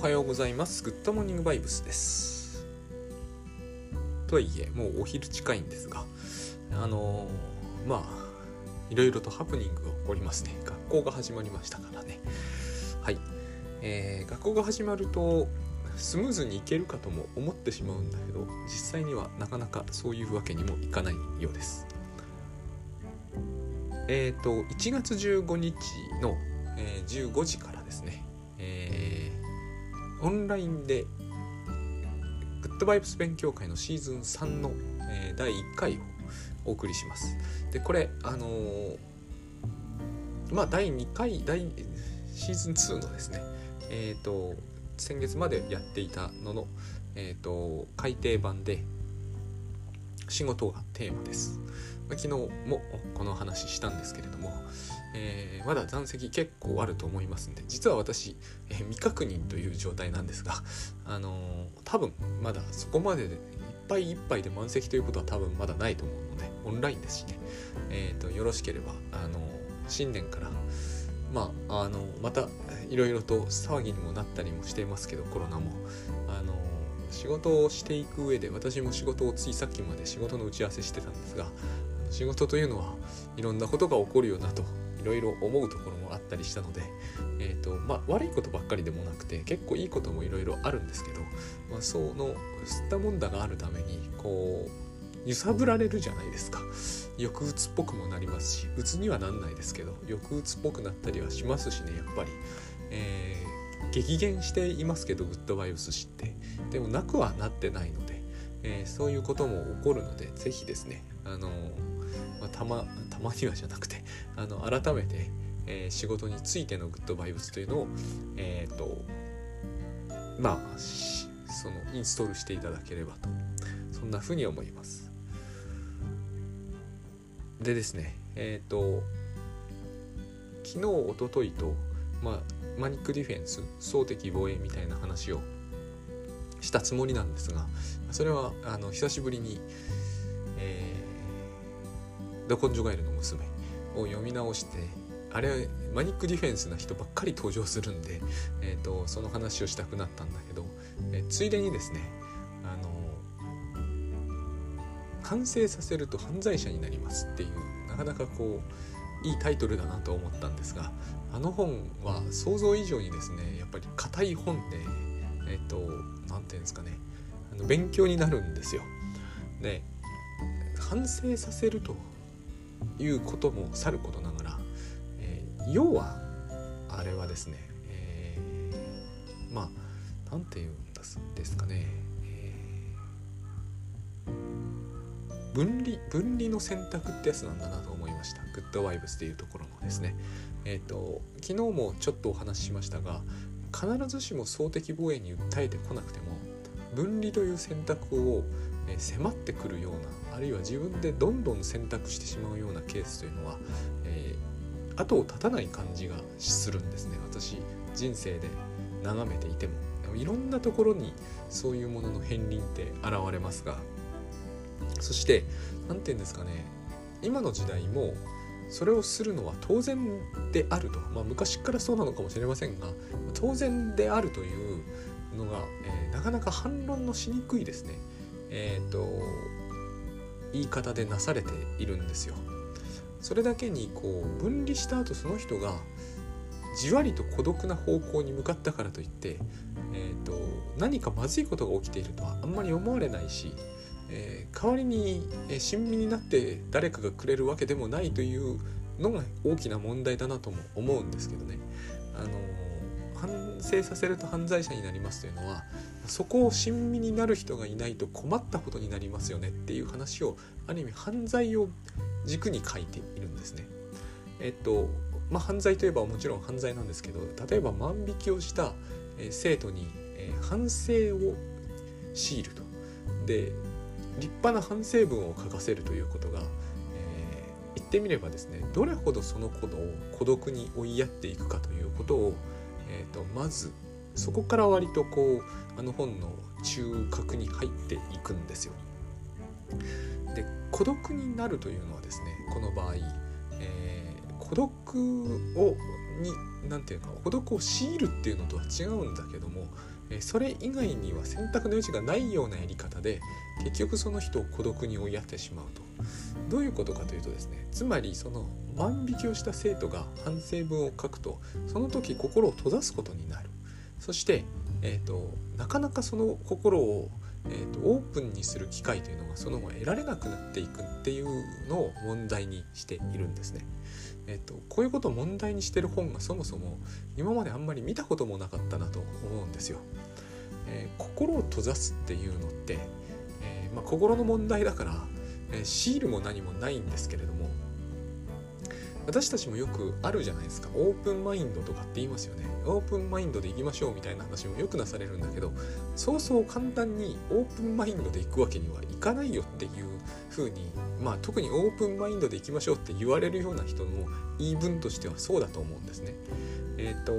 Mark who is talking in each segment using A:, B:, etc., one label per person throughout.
A: おはようございます。グッドモーニングバイブスです。とはいえもうお昼近いんですがあのー、まあいろいろとハプニングが起こりますね。学校が始まりましたからね。はい、えー、学校が始まるとスムーズにいけるかとも思ってしまうんだけど実際にはなかなかそういうわけにもいかないようです。えっ、ー、と1月15日の、えー、15時からですね、えー、オンラインでグッドバイブス勉強会のシーズン3の、えー、第1回をお送りしますでこれあのー、まあ第2回第シーズン2のですねえっ、ー、と先月までやっていたのの、えーと、改訂版で仕事がテーマです。昨日もこの話したんですけれども、えー、まだ残席結構あると思いますんで実は私、えー、未確認という状態なんですが、あのー、多分まだそこまででいっぱいいっぱいで満席ということは多分まだないと思うのでオンラインですしね、えーと、よろしければ、あの新年からまあ、あのまたいろいろと騒ぎにもなったりもしていますけどコロナも。あの仕事をしていく上で私も仕事をついさっきまで仕事の打ち合わせしてたんですが仕事というのはいろんなことが起こるよなといろいろ思うところもあったりしたので、えーとまあ、悪いことばっかりでもなくて結構いいこともいろいろあるんですけど、まあ、その吸ったもんだがあるためにこう揺さぶられるじゃないですか。抑うつっぽくもなりますしうつにはなんないですけど抑うつっぽくなったりはしますしねやっぱり、えー、激減していますけどグッドバイブス知って。でもなくはなってないので、えー、そういうことも起こるので是非ですねあの、まあ、たまたまにはじゃなくて あの改めて、えー、仕事についてのグッドバイブスというのをえっ、とまあそのインストールしていただければとそんなふうに思います。でですねえっ、ー、と昨日おとといと、まあ、マニックディフェンス総敵防衛みたいな話をしたつもりなんですがそれはあの久しぶりに、えー、ドコンジョガエルの娘を読み直してあれマニックディフェンスな人ばっかり登場するんで、えーと、その話をしたくなったんだけど、え、ついでにですねあの完成させると犯罪者になりますっていうなかなかこういいタイトルだなと思ったんですがあの本は想像以上にですねやっぱり硬い本でえっ、ー、と何て言うんですかねあの勉強になるんですよ。で完成させるということもさることながら、えー、要はあれはですね、えー、まあ何て言うんですですかねえ分離分離の選択ってやつなんだなと思いました。グッドワイブスっていうところのですね。えっ、ー、と昨日もちょっとお話ししましたが必ずしも総敵防衛に訴えてこなくても分離という選択を迫ってくるようなあるいは自分でどんどん選択してしまうようなケースというのは、えー、後を絶たない感じがするんですね。私人生で眺めていても。いろんなところにそういうものの片鱗って現れますが。そして何て言うんですかね。今の時代もそれをするのは当然であると、まあ、昔からそうなのかもしれませんが当然であるというのが、えー、なかなか反論のしにくいですね、えーと、言い方でなされているんですよ。それだけにこう分離した後その人がじわりと孤独な方向に向かったからといって、えーと何かまずいことが起きているとはあんまり思われないしえー、代わりに、親身になって誰かがくれるわけでもないというのが大きな問題だなとも思うんですけどね。あの、反省させると犯罪者になりますというのはそこを親身になる人がいないと困ったことになりますよねっていう話をある意味犯罪を軸に書いているんですね。えっとまあ、犯罪といえばもちろん犯罪なんですけど例えば万引きをした、生徒に、反省を強いると。で立派な反省文を書かせるということが、えー、言ってみればですねどれほどその子を孤独に追いやっていくかということを、えーと、まずそこから割とこうあの本の中核に入っていくんですよ。で孤独になるというのはですねこの場合、えー、孤独をに何て言うか孤独を強いるっていうのとは違うんだけどもそれ以外には選択の余地がないようなやり方で結局その人を孤独に追いやってしまうとどういうことかというとですねつまりその万引きをした生徒が反省文を書くとその時心を閉ざすことになるそして、えーと、なかなかその心を、えーと、オープンにする機会というのがその後得られなくなっていくっていうのを問題にしているんですね。えーと、こういうことを問題にしてる本がそもそも今まであんまり見たこともなかったなと思うんですよ。えー、心を閉ざすっていうのって、えーまあ、心の問題だからえシールも何もないんですけれども私たちもよくあるじゃないですか。オープンマインドとかって言いますよね。オープンマインドで行きましょうみたいな話もよくなされるんだけどそうそう簡単にオープンマインドで行くわけにはいかないよっていう風にまあ特にオープンマインドで行きましょうって言われるような人の言い分としてはそうだと思うんですね。えっ、ー、と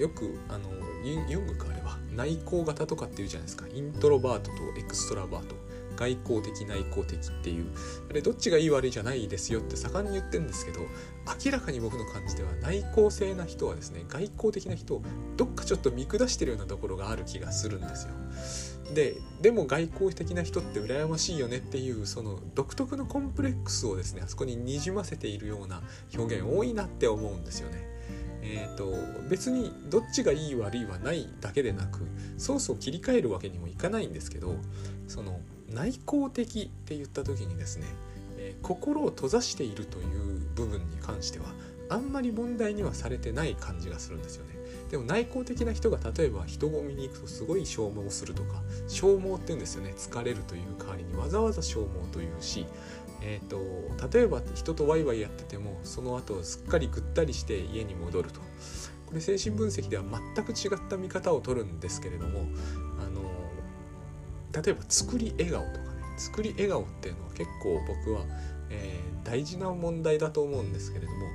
A: よくあのユングかあれば内向型とかっていうじゃないですか。イントロバートとエクストラバート。外交的内向的っていうあれどっちがいい悪いじゃないですよって盛んに言ってるんですけど明らかに僕の感じでは内向性な人はですね外交的な人をどっかちょっと見下してるようなところがある気がするんですよ。ででも外交的な人って羨ましいよねっていうその独特のコンプレックスをですねあそこににじませているような表現多いなって思うんですよね。えーと、別にどっちがいい悪いはないだけでなくソースを切り替えるわけにもいかないんですけどその内向的って言った時にですね、えー、心を閉ざしているという部分に関してはあんまり問題にはされてない感じがするんですよね。でも内向的な人が例えば人混みに行くとすごい消耗するとか消耗って言うんですよね疲れるという代わりにわざわざ消耗というし、えーと、例えば人とワイワイやっててもその後すっかりぐったりして家に戻るとこれ精神分析では全く違った見方を取るんですけれども例えば作り笑顔とかね作り笑顔っていうのは結構僕は、えー、大事な問題だと思うんですけれども、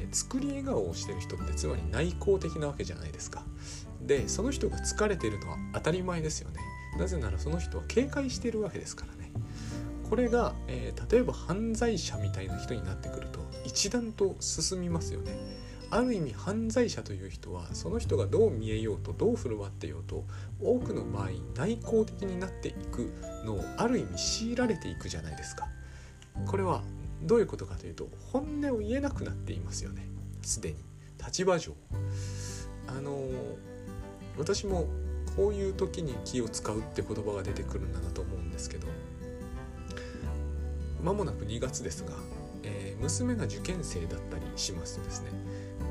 A: えー、作り笑顔をしてる人ってつまり内向的なわけじゃないですか。でその人が疲れてるのは当たり前ですよね。なぜならその人は警戒してるわけですからね。これが、えー、例えば犯罪者みたいな人になってくると一段と進みますよね。ある意味犯罪者という人はその人がどう見えようとどう振る舞ってようと多くの場合内向的になっていくのをある意味強いられていくじゃないですか。これはどういうことかというと本音を言えなくなっていますよね。すでに。立場上。あの私もこういう時に気を使うって言葉が出てくるんだなと思うんですけど間もなく2月ですが、えー、娘が受験生だったりしますとですね。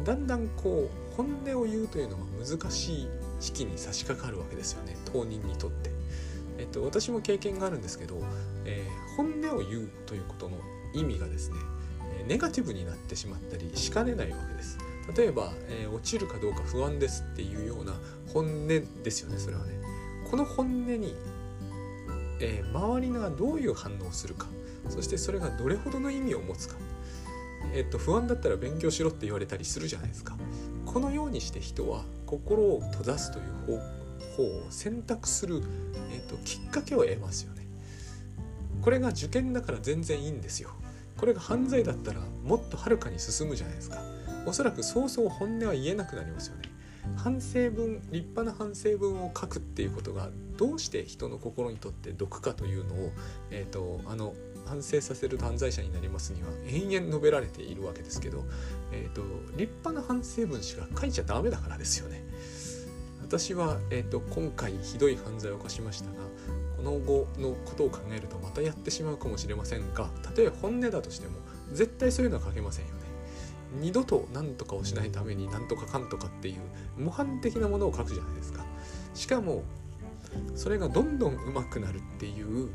A: だんだんこう本音を言うというのが難しい時期に差し掛かるわけですよね当人にとって。えっと、私も経験があるんですけど、えー、本音を言うということの意味がですねネガティブになってしまったりしかねないわけです。例えば、えー、落ちるかどうか不安ですっていうような本音ですよねそれはね。この本音に、えー、周りがどういう反応をするかそしてそれがどれほどの意味を持つかえっと、不安だったら勉強しろって言われたりするじゃないですか。このようにして人は心を閉ざすという方法を選択する、えっと、きっかけを得ますよね。これが受験だから全然いいんですよ。これが犯罪だったらもっとはるかに進むじゃないですか。おそらくそうそう本音は言えなくなりますよね。反省文立派な反省文を書くっていうことがどうして人の心にとって毒かというのを、えーとあの反省させる犯罪者になりますには延々述べられているわけですけど、えーと、立派な反省文しか書いちゃダメだからですよね。私は、えーと、今回ひどい犯罪を犯しましたがこの後のことを考えるとまたやってしまうかもしれませんがたとえ本音だとしても絶対そういうのは書けませんよね。二度と何とかをしないために何とかかんとかっていう模範的なものを書くじゃないですか。しかもそれがどんどん上手くなるっていう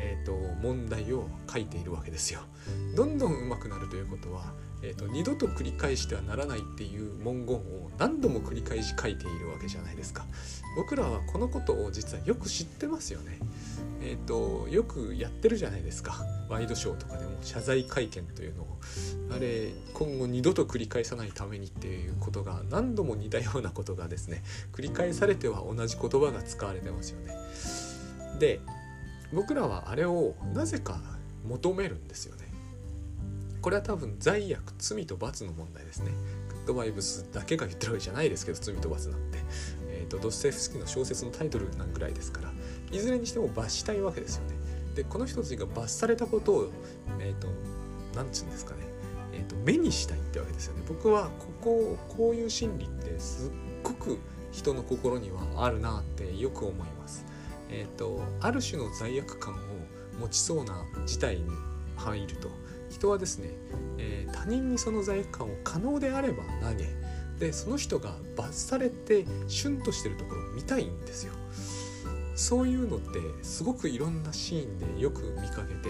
A: えーと、問題を書いているわけですよ。どんどん上手くなるということは、えーと、二度と繰り返してはならないっていう文言を何度も繰り返し書いているわけじゃないですか。僕らはこのことを実はよく知ってますよね。えーと、よくやってるじゃないですか。ワイドショーとかでも謝罪会見というのをあれ今後二度と繰り返さないためにっていうことが何度も似たようなことがですね繰り返されては同じ言葉が使われてますよね。で僕らはあれをなぜか求めるんですよね。これは多分罪悪罪と罰の問題ですね。ッドバイブスだけが言ってるわけじゃないですけど罪と罰なんて、えーと、ドステフスキーの小説のタイトルなんぐらいですから。いずれにしても罰したいわけですよね。でこの人たちが罰されたことをえっ、ー、と何て言うんですかね、えーと、目にしたいってわけですよね。僕はこここういう心理ってすっごく人の心にはあるなってよく思います。えっ、ー、とある種の罪悪感を持ちそうな事態に入ると。人はですね、えー、他人にその罪悪感を可能であれば投げでその人が罰されてシュンとしてるところを見たいんですよ。そういうのってすごくいろんなシーンでよく見かけて、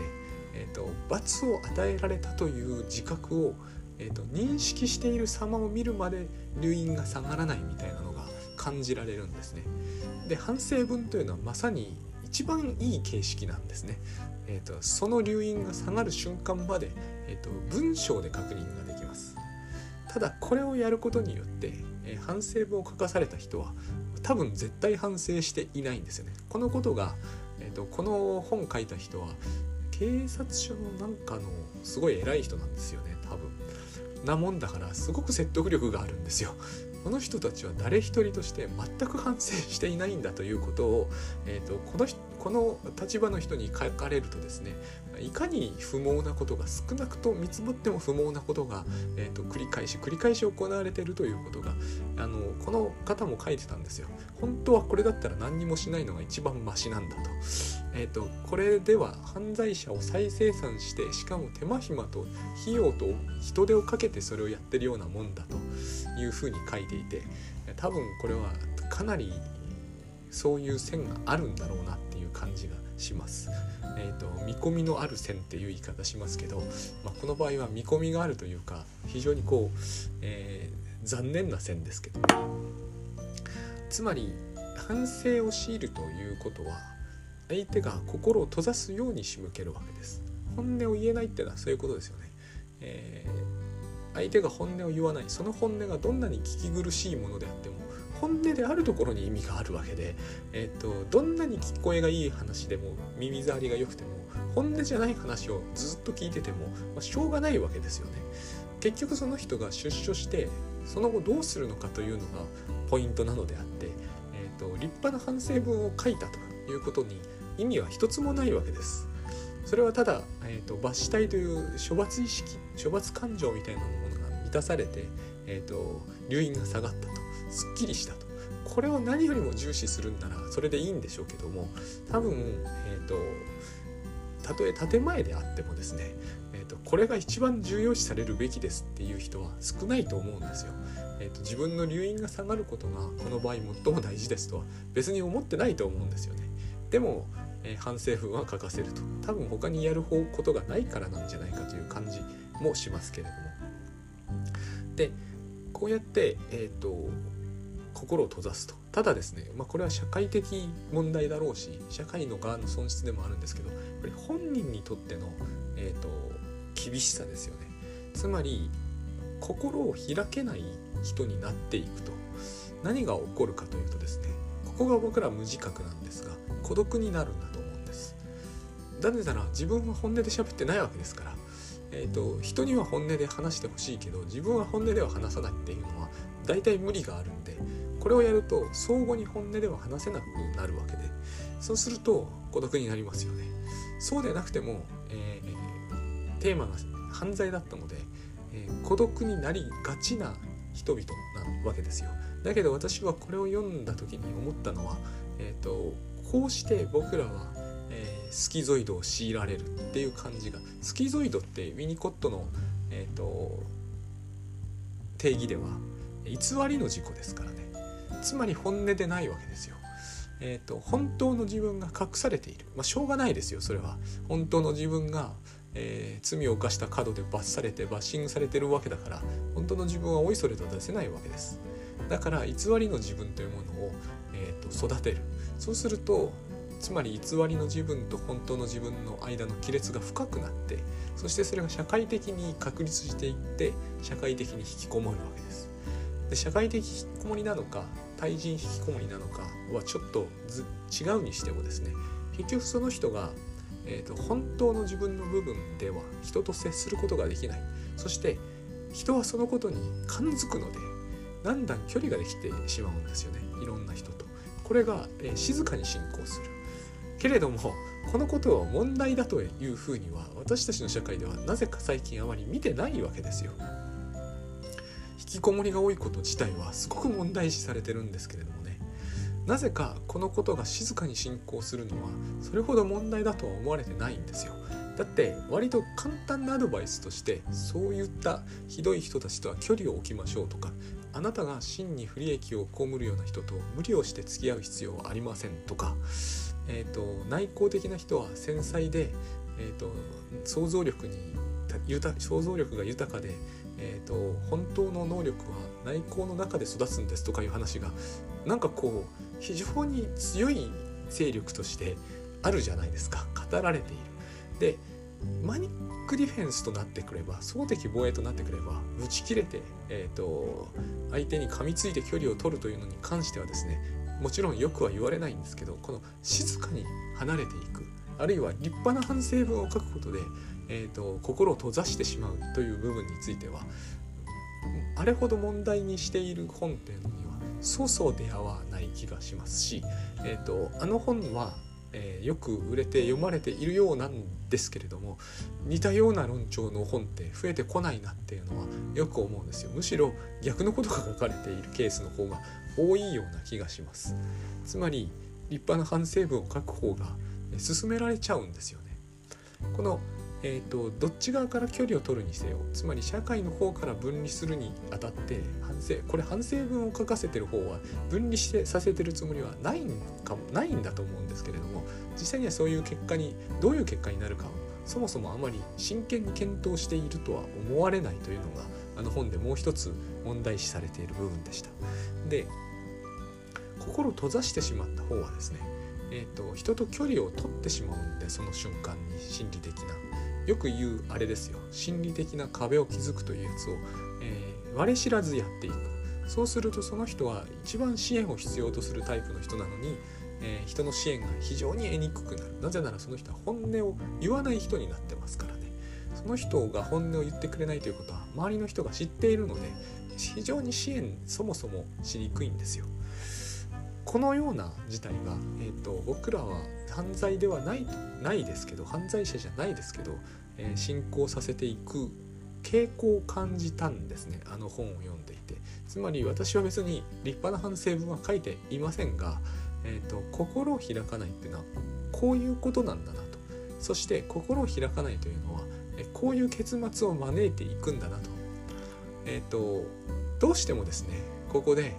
A: えーと、罰を与えられたという自覚を、えーと、認識している様を見るまで留飲が下がらないみたいなのが感じられるんですね。で反省文というのはまさに一番いい形式なんですね。えーと、その留飲が下がる瞬間まで、えーと、文章で確認ができます。ただこれをやることによって、えー、反省文を書かされた人は多分絶対反省していないんですよね。このことが、えーと、この本書いた人は警察署のなんかのすごい偉い人なんですよね多分。なもんだからすごく説得力があるんですよ。この人たちは誰一人として全く反省していないんだということを、えーと、このこの立場の人に書かれるとですねいかに不毛なことが少なくと見積もっても不毛なことが、えーと、繰り返し繰り返し行われているということがあのこの方も書いてたんですよ。本当はこれだったら何にもしないのが一番マシなんだと。えーと、これでは犯罪者を再生産してしかも手間暇と費用と人手をかけてそれをやってるようなもんだというふうに書いていて多分これはかなりそういう線があるんだろうなっていう感じがします。えーと、見込みのある線っていう言い方しますけど、まあ、この場合は見込みがあるというか非常にこう、えー、残念な線ですけど。つまり反省を強いるということは相手が心を閉ざすように仕向けるわけです。本音を言えないっていうのはそういうことですよね、えー、相手が本音を言わない。その本音がどんなに聞き苦しいものであっても本音であるところに意味があるわけで、えーと、どんなに聞こえがいい話でも耳障りが良くても本音じゃない話をずっと聞いてても、まあ、しょうがないわけですよね。結局その人が出所してその後どうするのかというのがポイントなのであって、えーと、立派な反省文を書いたということに意味は一つもないわけです。それはただ、えーと、罰したいという処罰意識処罰感情みたいなものが満たされて、えーと留飲が下がったとすっきりしたとこれを何よりも重視するんならそれでいいんでしょうけども多分、えーと、たとえ建前であってもですね、えーと、これが一番重要視されるべきですっていう人は少ないと思うんですよ。えーと、自分の留飲が下がることがこの場合最も大事ですとは別に思ってないと思うんですよね。でも、えー、反省文は書かせると多分他にやることがないからなんじゃないかという感じもしますけれども。でこうやって、えーと心を閉ざすと。ただですね、まあ、これは社会的問題だろうし社会の側の損失でもあるんですけどやっぱり本人にとっての、えーと、厳しさですよね。つまり心を開けない人になっていくと。何が起こるかというとですねここが僕ら無自覚なんですが孤独になるんだと思うんです。なぜなら自分は本音で喋ってないわけですから。えーと人には本音で話してほしいけど自分は本音では話さないっていうのは大体無理があるんでこれをやると相互に本音では話せなくなるわけで。そうすると孤独になりますよね。そうでなくても、えー、テーマが犯罪だったので、えー、孤独になりがちな人々なわけですよ。だけど私はこれを読んだ時に思ったのは、えーと、こうして僕らは、えー、スキゾイドを強いられるっていう感じがスキゾイドってウィニコットの、えーと定義では偽りの事故ですからね。つまり本音でないわけですよ。えーと、本当の自分が隠されている、まあ、しょうがないですよそれは。本当の自分が、えー、罪を犯した角で罰されてバッシングされてるわけだから本当の自分はおいそれと出せないわけです。だから偽りの自分というものを、えーと、育てる。そうするとつまり偽りの自分と本当の自分の間の亀裂が深くなってそしてそれが社会的に確立していって社会的に引きこもるわけです。で社会的引きこもりなのか対人引きこもりなのかはちょっと違うにしてもですね結局その人が、えーと、本当の自分の部分では人と接することができないそして人はそのことに感づくのでだんだん距離ができてしまうんですよねいろんな人と。これが、えー、静かに進行する。けれどもこのことを問題だというふうには私たちの社会ではなぜか最近あまり見てないわけですよ。引きこもりが多いこと自体はすごく問題視されてるんですけれどもねなぜかこのことが静かに進行するのはそれほど問題だとは思われてないんですよ。だって割と簡単なアドバイスとしてそういったひどい人たちとは距離を置きましょうとかあなたが真に不利益を被るような人と無理をして付き合う必要はありませんとかえーと、内向的な人は繊細で、えーと、想像力に想像力が豊かで、えーと、本当の能力は内向の中で育つんですとかいう話がなんかこう非常に強い勢力としてあるじゃないですか語られている。でマニックディフェンスとなってくれば総敵防衛となってくれば打ち切れて、えーと相手に噛みついて距離を取るというのに関してはですねもちろんよくは言われないんですけどこの静かに離れていくあるいは立派な反省文を書くことで、えーと、心を閉ざしてしまうという部分についてはあれほど問題にしている本っていうのにはそうそう出会わない気がしますし、えーと、あの本は、えー、よく売れて読まれているようなんですけれども似たような論調の本って増えてこないなっていうのはよく思うんですよ。むしろ逆のことが書かれているケースの方が多いような気がします。つまり立派な反省文を書く方が進められちゃうんですよね。このえーと、どっち側から距離を取るにせよつまり社会の方から分離するにあたって反省これ反省文を書かせてる方は分離してさせてるつもりはないんかないんだと思うんですけれども実際にはそういう結果にどういう結果になるかをそもそもあまり真剣に検討しているとは思われないというのがあの本でもう一つ問題視されている部分でした。で心閉ざしてしまった方はですね、えーと、人と距離を取ってしまうんでその瞬間に心理的なよく言うあれですよ。心理的な壁を築くというやつを、えー、我知らずやっていく。そうするとその人は一番支援を必要とするタイプの人なのに、えー、人の支援が非常に得にくくなる。なぜならその人は本音を言わない人になってますからね。その人が本音を言ってくれないということは周りの人が知っているので非常に支援そもそもしにくいんですよ。このような事態が、えーと、僕らは犯罪ではないないですけど犯罪者じゃないですけど、えー、進行させていく傾向を感じたんですね。あの本を読んでいて。つまり私は別に立派な反省文は書いていませんが、えーと、心を開かないっていうのはこういうことなんだなと。そして心を開かないというのは、こういう結末を招いていくんだなと,、えーとどうしてもですねここで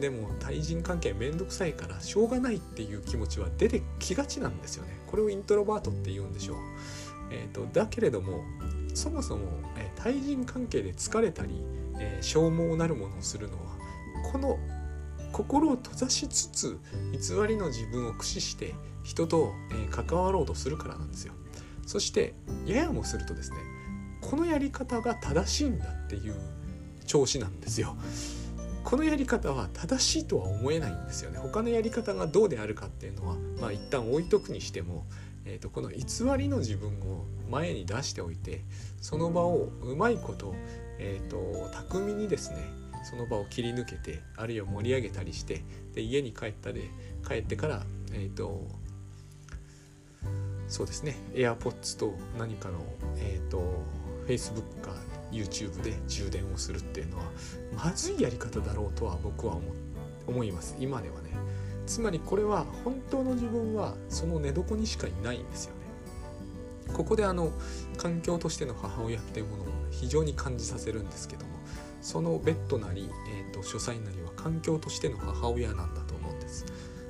A: でも対人関係めんどくさいからしょうがないっていう気持ちは出てきがちなんですよね。これをイントロバートって言うんでしょう、えーと、だけれどもそもそも、えー、対人関係で疲れたり、えー、消耗なるものをするのはこの心を閉ざしつつ偽りの自分を駆使して人と、えー、関わろうとするからなんですよ。そしてややもするとですねこのやり方が正しいんだっていう調子なんですよ。このやり方は正しいとは思えないんですよね。他のやり方がどうであるかっていうのはまあ一旦置いとくにしても、えーと、この偽りの自分を前に出しておいてその場をうまいこと,、えーと、巧みにですねその場を切り抜けてあるいは盛り上げたりしてで家に帰ったで帰ってからえっ、ー、とそうですね AirPods と何かのえっ、ー、と Facebook か YouTube で充電をするっていうのはまずいやり方だろうとは僕は思います。今ではね。つまりこれは本当の自分はその寝床にしかいないんですよね。ここであの環境としての母親っていうものを非常に感じさせるんですけどもそのベッドなり、えーと、書斎なりは環境としての母親なんだと思うんです。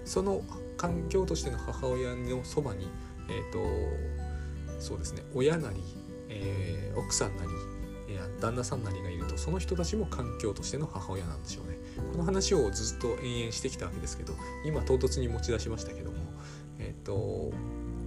A: その環境としての母親のそばにえっ、ー、とそうですね親なり、えー、奥さんなり旦那さんなりがいるとその人たちも環境としての母親なんでしょうね。この話をずっと延々してきたわけですけど今唐突に持ち出しましたけどもえっ、と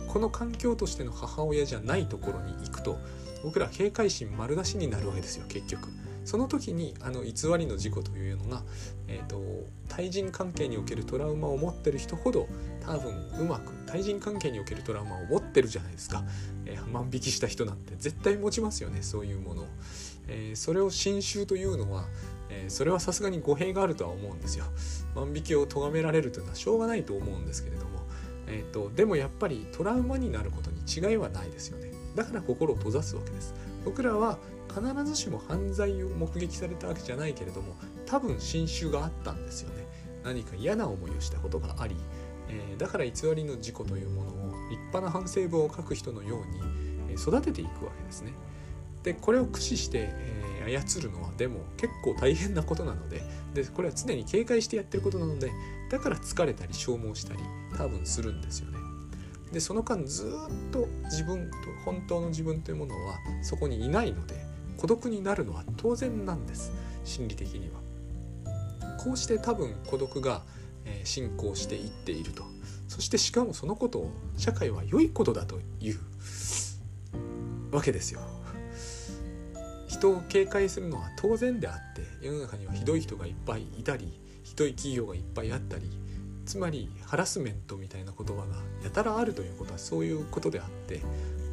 A: この環境としての母親じゃないところに行くと僕ら警戒心丸出しになるわけですよ結局。その時にあの偽りの事故というのが、えーと、対人関係におけるトラウマを持ってる人ほど多分うまく対人関係におけるトラウマを持ってるじゃないですか、えー、万引きした人なんて。絶対持ちますよねそういうものを。えー、それを新種というのは、えー、それはさすがに語弊があるとは思うんですよ。万引きを咎められるというのはしょうがないと思うんですけれども、えーと、でもやっぱりトラウマになることに違いはないですよね。だから心を閉ざすわけです。僕らは必ずしも犯罪を目撃されたわけじゃないけれども多分新種があったんですよね。何か嫌な思いをしたことがあり、えー、だから偽りの事故というものを立派な反省文を書く人のように育てていくわけですね。でこれを駆使して、えー、操るのはでも結構大変なことなのででこれは常に警戒してやってることなのでだから疲れたり消耗したり多分するんですよね。でその間ずっと自分と本当の自分というものはそこにいないので孤独になるのは当然なんです心理的には。こうして多分孤独が、進行していっているとそしてしかもそのことを社会は良いことだというわけですよ。人を警戒するのは当然であって世の中にはひどい人がいっぱいいたりひどい企業がいっぱいあったりつまりハラスメントみたいな言葉がやたらあるということはそういうことであって、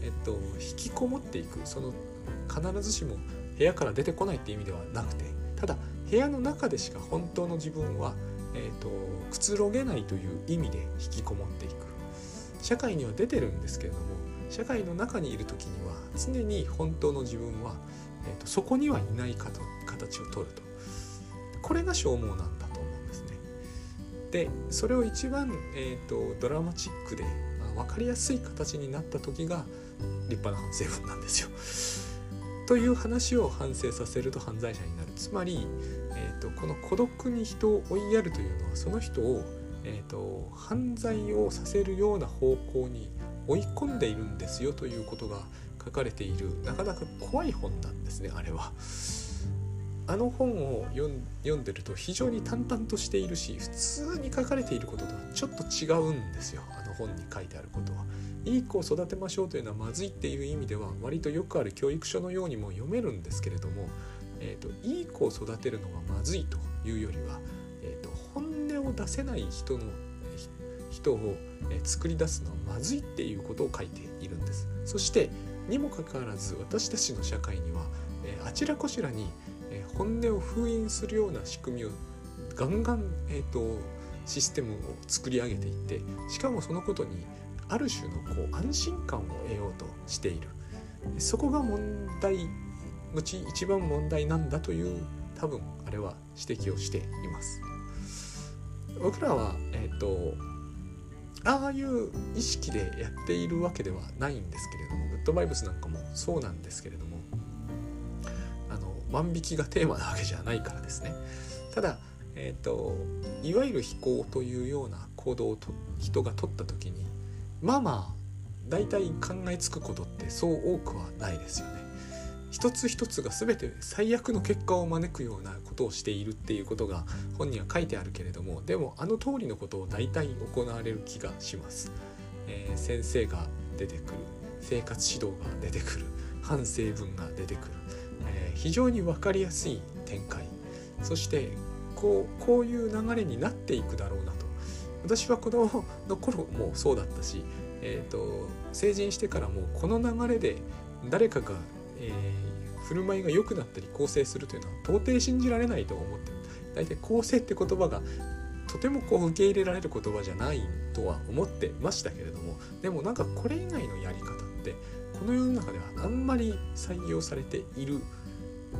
A: えっと、引きこもっていくその必ずしも部屋から出てこないって意味ではなくてただ部屋の中でしか本当の自分は、えーと、くつろげないという意味で引きこもっていく。社会には出てるんですけれども社会の中にいる時には常に本当の自分は、えーと、そこにはいないかと形をとると。これが消耗なんだと思うんですね。でそれを一番、えーと、ドラマチックで、まあ、分かりやすい形になった時が立派な反省文なんですよ。という話を反省させると犯罪者になる。つまりえーと、この孤独に人を追いやるというのはその人を、えーと、犯罪をさせるような方向に追い込んでいるんですよということが書かれているなかなか怖い本なんですねあれは。あの本を読んでると非常に淡々としているし普通に書かれていることとはちょっと違うんですよあの本に書いてあることは。いい子を育てましょうというのはまずいっていう意味では割とよくある教育書のようにも読めるんですけれどもえーと、いい子を育てるのがまずいというよりは、えーと、本音を出せない人の人を、作り出すのはまずいっていうことを書いているんです。そしてにもかかわらず私たちの社会には、えあちらこちらに、え本音を封印するような仕組みをガンガン、えーとシステムを作り上げていってしかもそのことにある種のこう安心感を得ようとしているそこが問題うち一番問題なんだという多分あれは指摘をしています。僕らはえっ、ー、とああいう意識でやっているわけではないんですけれどもグッドバイブスなんかもそうなんですけれどもあの万引きがテーマなわけじゃないからですね。ただえっ、ー、といわゆる非行というような行動をと人が取った時にまあまあ大体考えつくことってそう多くはないですよね。一つ一つが全て最悪の結果を招くようなことをしているっていうことが本には書いてあるけれどもでもあの通りのことを大体行われる気がします。えー、先生が出てくる生活指導が出てくる反省文が出てくる、えー、非常に分かりやすい展開。そしてこうこういう流れになっていくだろうなと。私は子供の頃もそうだったし、えーと成人してからもこの流れで誰かがえー、振る舞いが良くなったり構成するというのは到底信じられないと思って大体構成って言葉がとてもこう受け入れられる言葉じゃないとは思ってましたけれどもでもなんかこれ以外のやり方ってこの世の中ではあんまり採用されている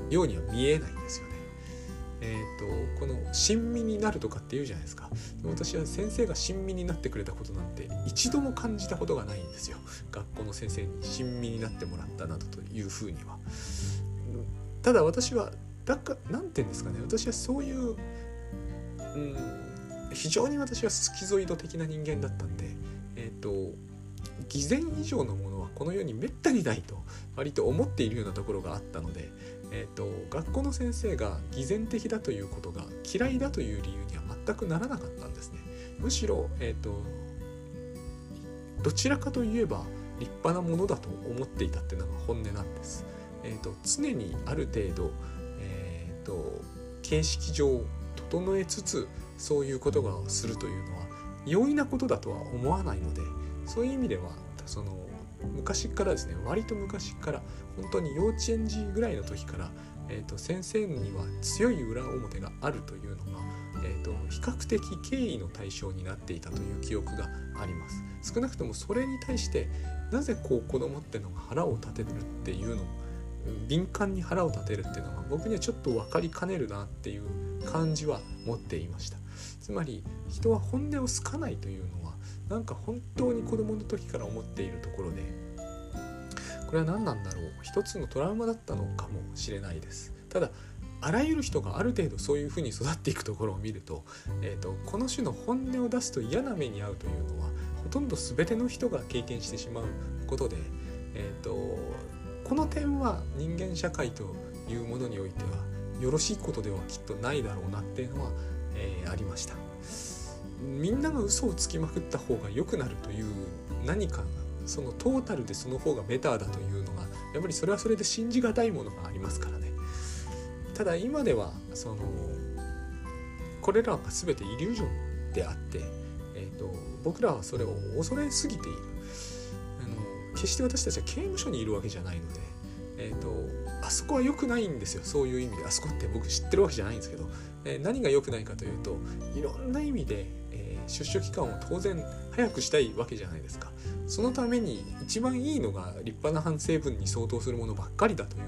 A: ようには見えないんですよね。えーと、この親身になるとかって言うじゃないですか。私は先生が親身になってくれたことなんて一度も感じたことがないんですよ。学校の先生に親身になってもらったなどというふうには。ただ私はだかなんて言うんですかね。私はそういう、うん、非常に私はスキゾイド的な人間だったんでえっ、ー、と偽善以上のものこの世にめったにないと割と思っているようなところがあったのでえーと、学校の先生が偽善的だということが嫌いだという理由には全くならなかったんですね。むしろ、えーと、どちらかといえば立派なものだと思っていたっていうのが本音なんです。えーと、常にある程度、えー、と形式上整えつつそういうことがするというのは容易なことだとは思わないのでそういう意味ではその昔からですね割と昔から本当に幼稚園児ぐらいの時から、えーと、先生には強い裏表があるというのが、えーと、比較的敬意の対象になっていたという記憶があります。少なくともそれに対してなぜこう子供ってのが腹を立てるっていうの敏感に腹を立てるっていうのは僕にはちょっと分かりかねるなっていう感じは持っていました。つまり人は本音を好かないというのなんか本当に子供の時から思っているところでこれは何なんだろう。一つのトラウマだったのかもしれないです。ただあらゆる人がある程度そういうふうに育っていくところを見ると,、えーと、この種の本音を出すと嫌な目に遭うというのはほとんど全ての人が経験してしまうことで、えーとこの点は人間社会というものにおいてはよろしいことではきっとないだろうなっていうのは、えー、ありました。みんなが嘘をつきまくった方が良くなるという何かがそのトータルでその方がベターだというのがやっぱりそれはそれで信じがたいものがありますからね。ただ今ではそのこれらが全てイリュージョンであって、えーと僕らはそれを恐れすぎている。あの決して私たちは刑務所にいるわけじゃないので、えーと、あそこは良くないんですよ。そういう意味で。あそこって僕知ってるわけじゃないんですけど、えー、何が良くないかというといろんな意味で、出所期間を当然早くしたいわけじゃないですか。そのために一番いいのが立派な反省文に相当するものばっかりだという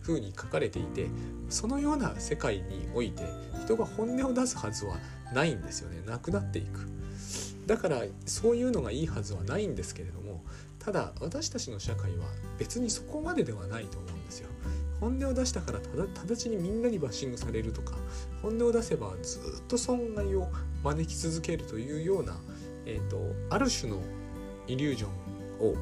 A: ふうに書かれていてそのような世界において人が本音を出すはずはないんですよね。なくなっていく。だからそういうのがいいはずはないんですけれどもただ私たちの社会は別にそこまでではないと思うんですよ。本音を出したからただ直ちにみんなにバッシングされるとか本音を出せばずっと損害を招き続けるというような、えーと、ある種のイリュージョンを、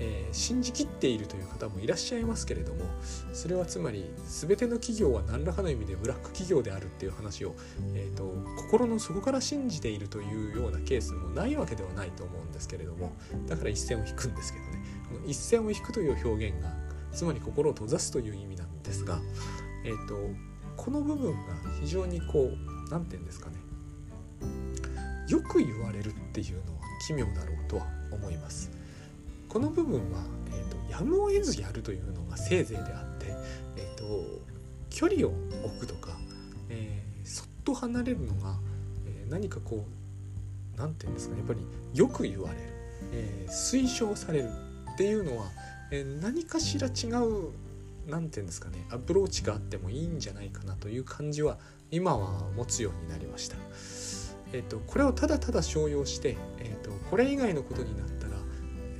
A: えー、信じきっているという方もいらっしゃいますけれどもそれはつまり全ての企業は何らかの意味でブラック企業であるっていう話を、えーと心の底から信じているというようなケースもないわけではないと思うんですけれどもだから一線を引くんですけどね。一線を引くという表現がつまり心を閉ざすという意味なんですが、えーと、この部分が非常にこう何て言うんですかね。よく言われるっていうのは奇妙だろうとは思います。この部分は、えーと、やむを得ずやるというのがせいぜいであって、えーと、距離を置くとか、えー、そっと離れるのが、えー、何かこう何て言うんですかね。やっぱりよく言われる、えー、推奨されるっていうのは、え何かしら違う何て言うんですかねアプローチがあってもいいんじゃないかなという感じは今は持つようになりました。えーと、これをただただ商用して、えーと、これ以外のことになったら、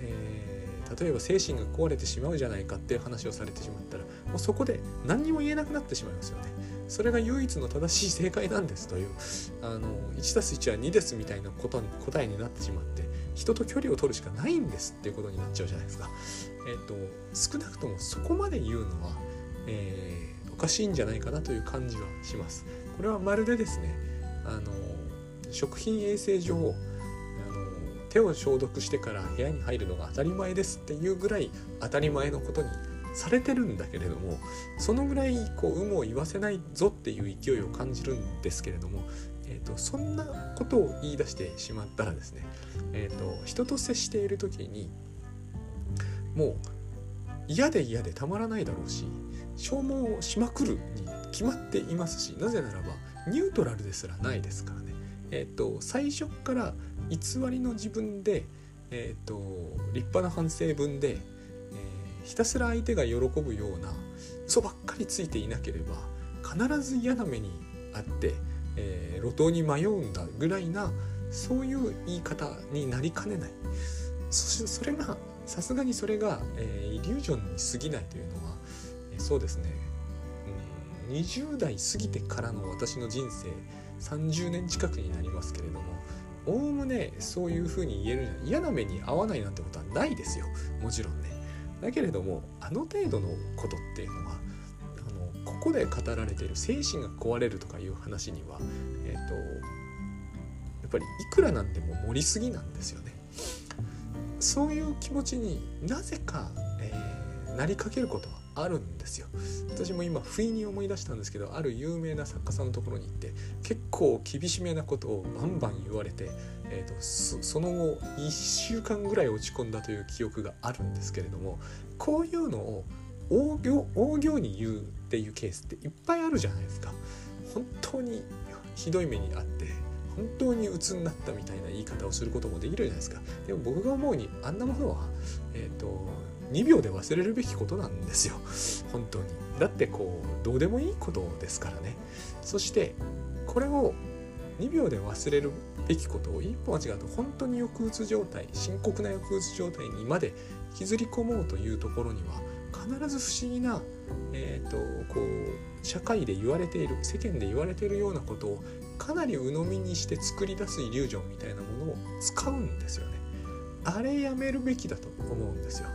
A: えー、例えば精神が壊れてしまうじゃないかっていう話をされてしまったらもうそこで何にも言えなくなってしまいますよね。それが唯一の正しい正解なんですというあの 1+1 は2ですみたいなこと答えになってしまって人と距離を取るしかないんですっていうことになっちゃうじゃないですか。え、ー、と少なくともそこまで言うのは、えー、おかしいんじゃないかなという感じはします。これはまるでですねあの食品衛生上あの手を消毒してから部屋に入るのが当たり前ですっていうぐらい当たり前のことにされてるんだけれどもそのぐらいこう有無を言わせないぞっていう勢いを感じるんですけれどもえーと、そんなことを言い出してしまったらですね、えーと、人と接している時にもう嫌で嫌でたまらないだろうし消耗しまくるに決まっていますしなぜならばニュートラルですらないですからね、えーと、最初から偽りの自分で、えー、と立派な反省文で、えー、ひたすら相手が喜ぶような嘘ばっかりついていなければ必ず嫌な目にあってえー、路頭に迷うんだぐらいなそういう言い方になりかねない。そしてそれがさすがにそれが、えー、イリュージョンに過ぎないというのは、えー、そうですね、うん、20代過ぎてからの私の人生30年近くになりますけれどもおおむねそういうふうに言える嫌な目に遭わないなんてことはないですよ。もちろんね。だけれどもあの程度のことっていうのはあのここで語られている精神が壊れるとかいう話には、えーと、やっぱりいくらなんでも盛りすぎなんですよね。そういう気持ちになぜか、えー、なりかけることはあるんですよ。私も今不意に思い出したんですけどある有名な作家さんのところに行って結構厳しめなことをバンバン言われて、えーと、その後1週間ぐらい落ち込んだという記憶があるんですけれどもこういうのを大行大行に言うっていうケースっていっぱいあるじゃないですか。本当にひどい目にあって本当に鬱になったみたいな言い方をすることもできるじゃないですか。でも僕が思うにあんなものはえっ、ー、と2秒で忘れるべきことなんですよ。本当に。だってこうどうでもいいことですからね。そしてこれを2秒で忘れるべきことを一歩間違うと本当に抑うつ状態深刻な抑うつ状態にまで引きずり込もうというところには必ず不思議な、えーと、こう社会で言われている世間で言われているようなことをかなり鵜呑みにして作り出すイリュージョンみたいなものを使うんですよね。あれやめるべきだと思うんですよ。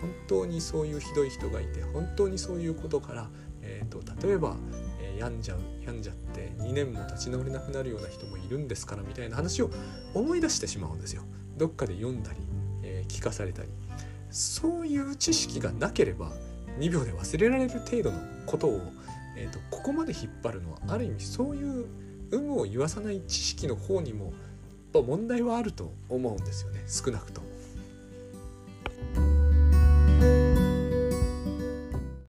A: 本当にそういうひどい人がいて本当にそういうことから、えーと、例えば、えー、病んじゃう病んじゃって2年も立ち直れなくなるような人もいるんですからみたいな話を思い出してしまうんですよ。どっかで読んだり、えー、聞かされたりそういう知識がなければ2秒で忘れられる程度のことを、えーと、ここまで引っ張るのはある意味そういう有無を言わさない知識の方にも問題はあると思うんですよね少なくとも。